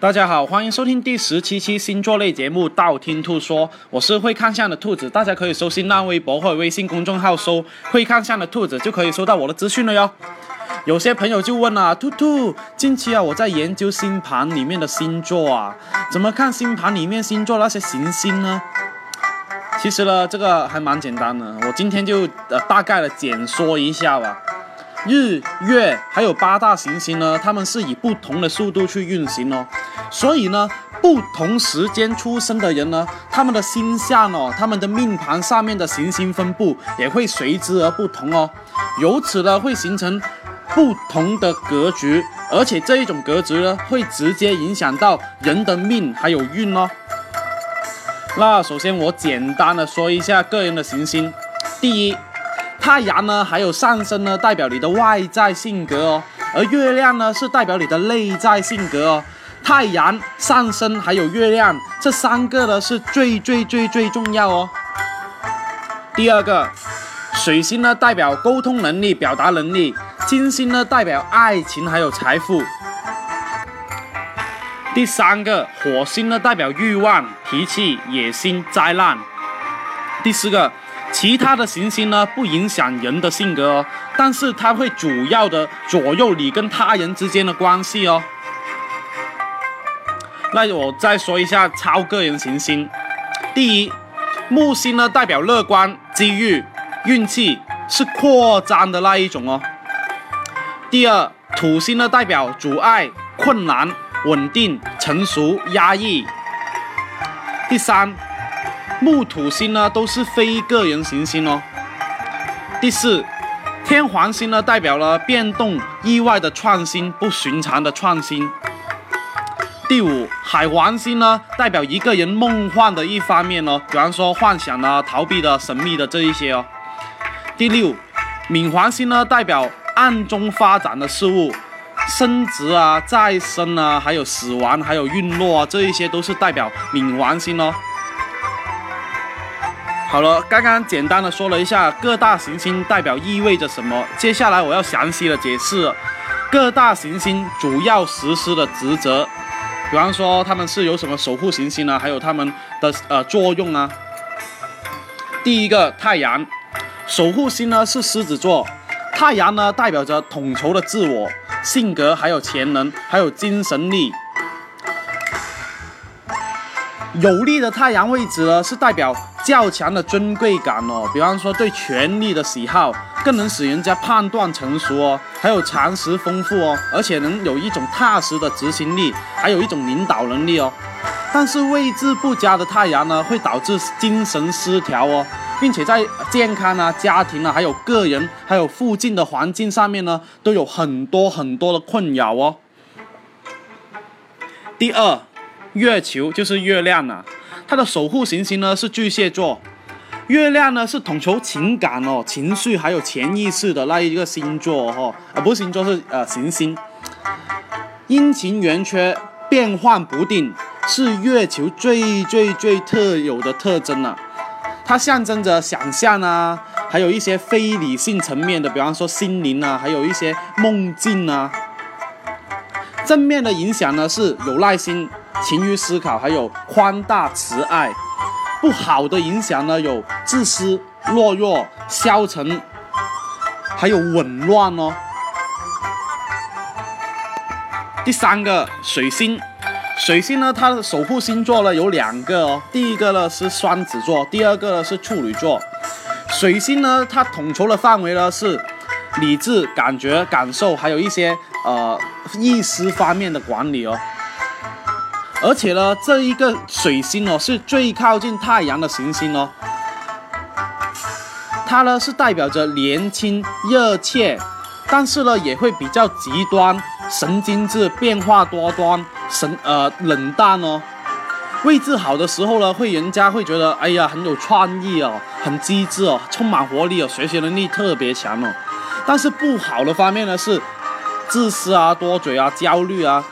大家好，欢迎收听第十七期星座类节目《道听途说》，我是会看相的兔子，大家可以搜新浪微博或者微信公众号搜“会看相的兔子”，就可以收到我的资讯了哟。有些朋友就问了，兔兔，近期啊，我在研究星盘里面的星座啊，怎么看星盘里面星座那些行星呢？其实呢，这个还蛮简单的，我今天就呃大概的简说一下吧。日、月还有八大行星呢，它们是以不同的速度去运行哦，所以呢，不同时间出生的人呢，他们的星象哦，他们的命盘上面的行星分布也会随之而不同哦，由此呢，会形成不同的格局，而且这一种格局呢，会直接影响到人的命还有运哦。那首先我简单的说一下个人的行星，第一。太阳呢，还有上升呢，代表你的外在性格哦；而月亮呢，是代表你的内在性格哦。太阳、上升还有月亮这三个呢，是最最最最重要哦。第二个，水星呢，代表沟通能力、表达能力；金星呢，代表爱情还有财富。第三个，火星呢，代表欲望、脾气、野心、灾难。第四个。其他的行星呢，不影响人的性格哦，但是它会主要的左右你跟他人之间的关系哦。那我再说一下超个人行星，第一，木星呢代表乐观、机遇、运气，是扩张的那一种哦。第二，土星呢代表阻碍、困难、稳定、成熟、压抑。第三。木土星呢都是非个人行星哦。第四，天王星呢代表了变动、意外的创新、不寻常的创新。第五，海王星呢代表一个人梦幻的一方面哦，比方说幻想啊、逃避的、神秘的这一些哦。第六，冥王星呢代表暗中发展的事物，升职啊、再生啊，还有死亡、还有陨落啊，这一些都是代表冥王星哦。好了，刚刚简单的说了一下各大行星代表意味着什么，接下来我要详细的解释各大行星主要实施的职责，比方说他们是有什么守护行星啊，还有他们的呃作用啊。第一个太阳，守护星呢是狮子座，太阳呢代表着统筹的自我、性格还有潜能，还有精神力。有利的太阳位置呢是代表。较强的尊贵感哦，比方说对权力的喜好，更能使人家判断成熟哦，还有常识丰富哦，而且能有一种踏实的执行力，还有一种领导能力哦。但是位置不佳的太阳呢，会导致精神失调哦，并且在健康啊、家庭啊，还有个人，还有附近的环境上面呢，都有很多很多的困扰哦。第二，月球就是月亮啊。它的守护行星呢是巨蟹座，月亮呢是统筹情感哦、情绪还有潜意识的那一个星座哈，啊不是星座是呃行星，阴晴圆缺、变幻不定是月球最最最特有的特征了，它象征着想象啊，还有一些非理性层面的，比方说心灵啊，还有一些梦境啊，正面的影响呢是有耐心。勤于思考，还有宽大慈爱；不好的影响呢，有自私、懦弱、消沉，还有紊乱哦。第三个水星，水星呢，它的守护星座呢有两个哦，第一个呢是双子座，第二个呢是处女座。水星呢，它统筹的范围呢是理智、感觉、感受，还有一些呃意识方面的管理哦。而且呢，这一个水星哦，是最靠近太阳的行星哦。它呢是代表着年轻、热切，但是呢也会比较极端、神经质、变化多端、神呃冷淡哦。位置好的时候呢，会人家会觉得哎呀很有创意哦，很机智哦，充满活力哦，学习能力特别强哦。但是不好的方面呢是自私啊、多嘴啊、焦虑啊。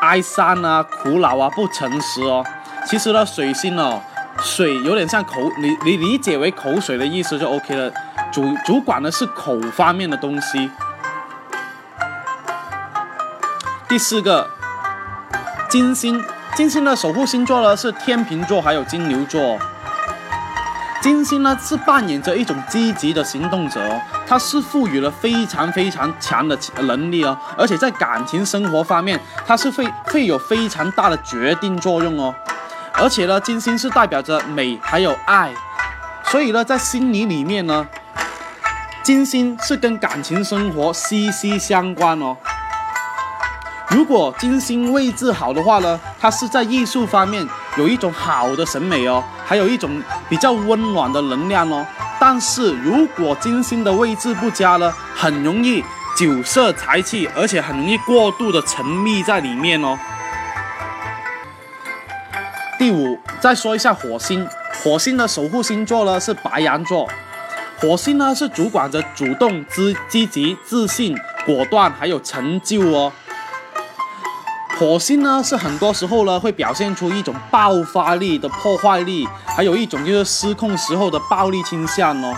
哀伤啊，苦恼啊，不诚实哦。其实呢，水星哦，水有点像口，你你理解为口水的意思就 OK 了。主主管的是口方面的东西。第四个，金星，金星的守护星座呢是天秤座还有金牛座。金星呢是扮演着一种积极的行动者哦，它是赋予了非常非常强的能力哦，而且在感情生活方面，它是会会有非常大的决定作用哦。而且呢，金星是代表着美还有爱，所以呢，在心理里面呢，金星是跟感情生活息息相关哦。如果金星位置好的话呢，它是在艺术方面有一种好的审美哦，还有一种比较温暖的能量哦。但是如果金星的位置不佳呢，很容易酒色财气，而且很容易过度的沉迷在里面哦。第五，再说一下火星，火星的守护星座呢是白羊座，火星呢是主管着主动、积积极、自信、果断，还有成就哦。火星呢，是很多时候呢会表现出一种爆发力的破坏力，还有一种就是失控时候的暴力倾向哦。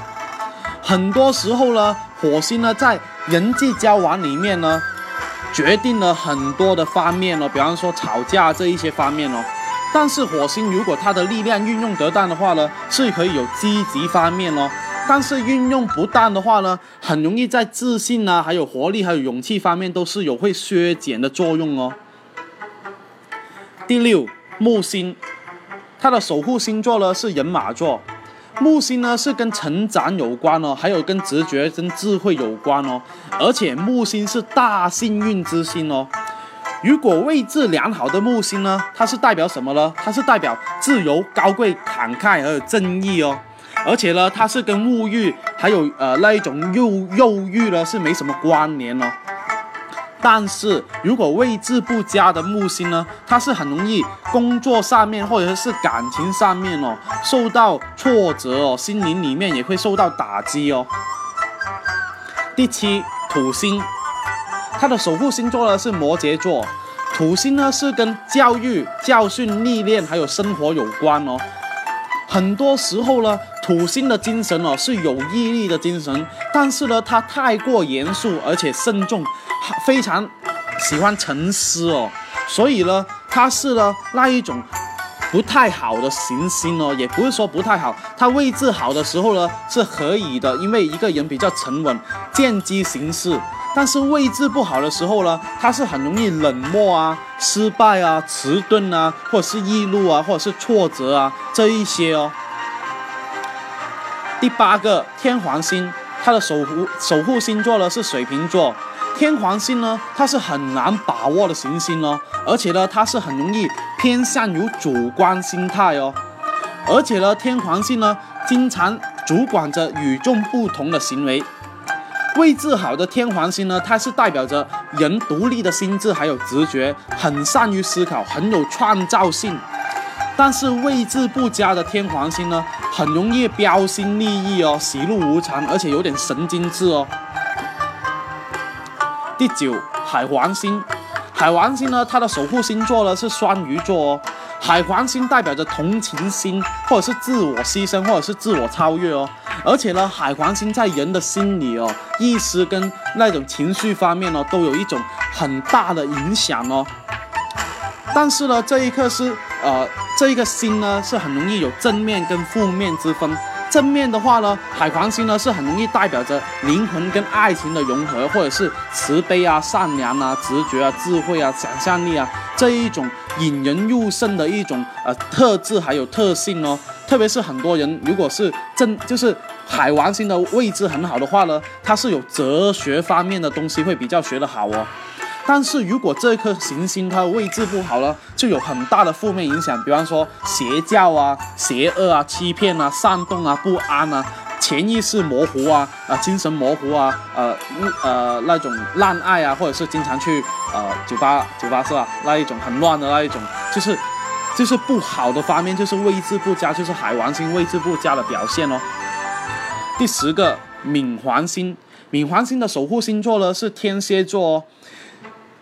很多时候呢，火星呢在人际交往里面呢，决定了很多的方面哦，比方说吵架这一些方面哦。但是火星如果它的力量运用得当的话呢，是可以有积极方面哦。但是运用不当的话呢，很容易在自信啊，还有活力，还有勇气方面都是有会削减的作用哦。第六，木星，它的守护星座呢是人马座。木星呢是跟成长有关哦，还有跟直觉、跟智慧有关哦。而且木星是大幸运之星哦。如果位置良好的木星呢，它是代表什么呢？它是代表自由、高贵、慷慨和正义哦。而且呢，它是跟物欲还有呃那一种诱诱欲呢是没什么关联哦。但是如果位置不佳的木星呢，它是很容易工作上面或者是感情上面哦受到挫折哦，心灵里面也会受到打击哦。第七，土星，它的守护星座呢是摩羯座，土星呢是跟教育、教训、历练还有生活有关哦。很多时候呢，土星的精神哦是有毅力的精神，但是呢，它太过严肃而且慎重。非常喜欢沉思哦，所以呢，它是呢那一种不太好的行星哦，也不是说不太好，它位置好的时候呢是可以的，因为一个人比较沉稳，见机行事。但是位置不好的时候呢，它是很容易冷漠啊、失败啊、迟钝啊，或者是易怒啊，或者是挫折啊这一些哦。第八个天皇星，它的守护守护星座呢是水瓶座。天皇星呢，它是很难把握的行星哦，而且呢，它是很容易偏向于主观心态哦，而且呢，天皇星呢，经常主管着与众不同的行为。位置好的天皇星呢，它是代表着人独立的心智还有直觉，很善于思考，很有创造性。但是位置不佳的天皇星呢，很容易标新立异哦，喜怒无常，而且有点神经质哦。第九，海王星，海王星呢，它的守护星座呢是双鱼座哦。海王星代表着同情心，或者是自我牺牲，或者是自我超越哦。而且呢，海王星在人的心理哦、意识跟那种情绪方面呢，都有一种很大的影响哦。但是呢，这一刻是呃，这一个星呢，是很容易有正面跟负面之分。正面的话呢，海王星呢是很容易代表着灵魂跟爱情的融合，或者是慈悲啊、善良啊、直觉啊、智慧啊、想象力啊这一种引人入胜的一种呃特质还有特性哦。特别是很多人如果是正就是海王星的位置很好的话呢，它是有哲学方面的东西会比较学得好哦。但是如果这颗行星它的位置不好了，就有很大的负面影响，比方说邪教啊、邪恶啊、欺骗啊、煽动啊、不安啊、潜意识模糊啊、啊精神模糊啊、呃呃那种滥爱啊，或者是经常去呃酒吧酒吧是吧？那一种很乱的那一种，就是就是不好的方面，就是位置不佳，就是海王星位置不佳的表现哦。第十个冥王星，冥王星的守护星座呢是天蝎座哦。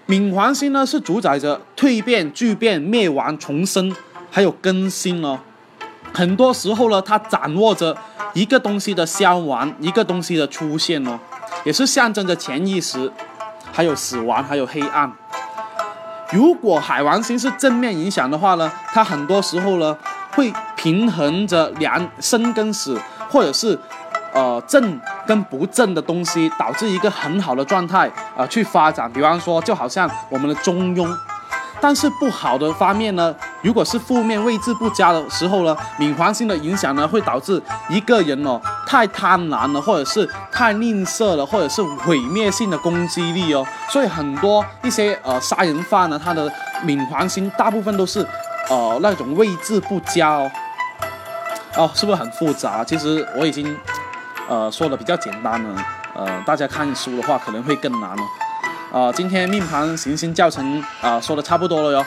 冥王星呢是主宰着蜕变、巨变、灭亡、重生，还有更新哦。很多时候呢，它掌握着一个东西的消亡，一个东西的出现哦，也是象征着潜意识，还有死亡，还有黑暗。如果海王星是正面影响的话呢，它很多时候呢会平衡着两生跟死，或者是呃正跟不正的东西，导致一个很好的状态啊去发展。比方说，就好像我们的中庸。但是不好的方面呢，如果是负面位置不佳的时候呢，冥王星的影响呢，会导致一个人哦太贪婪了，或者是太吝啬了，或者是毁灭性的攻击力哦。所以很多一些呃杀人犯呢，他的冥王星大部分都是呃那种位置不佳哦。哦，是不是很复杂？其实我已经呃说的比较简单呢，呃，大家看书的话可能会更难哦。啊，今天命盘行星教程啊说的差不多了哟。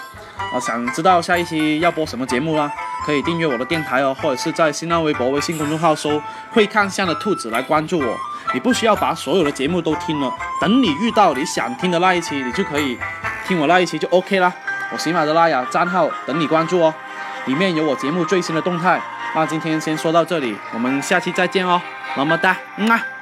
啊，想知道下一期要播什么节目啊？可以订阅我的电台哦，或者是在新浪微博、微信公众号搜“会看相的兔子”来关注我。你不需要把所有的节目都听了，等你遇到你想听的那一期，你就可以听我那一期就 OK 啦。我喜马拉雅账号等你关注哦，里面有我节目最新的动态。那今天先说到这里，我们下期再见哦，么么哒，嗯啊。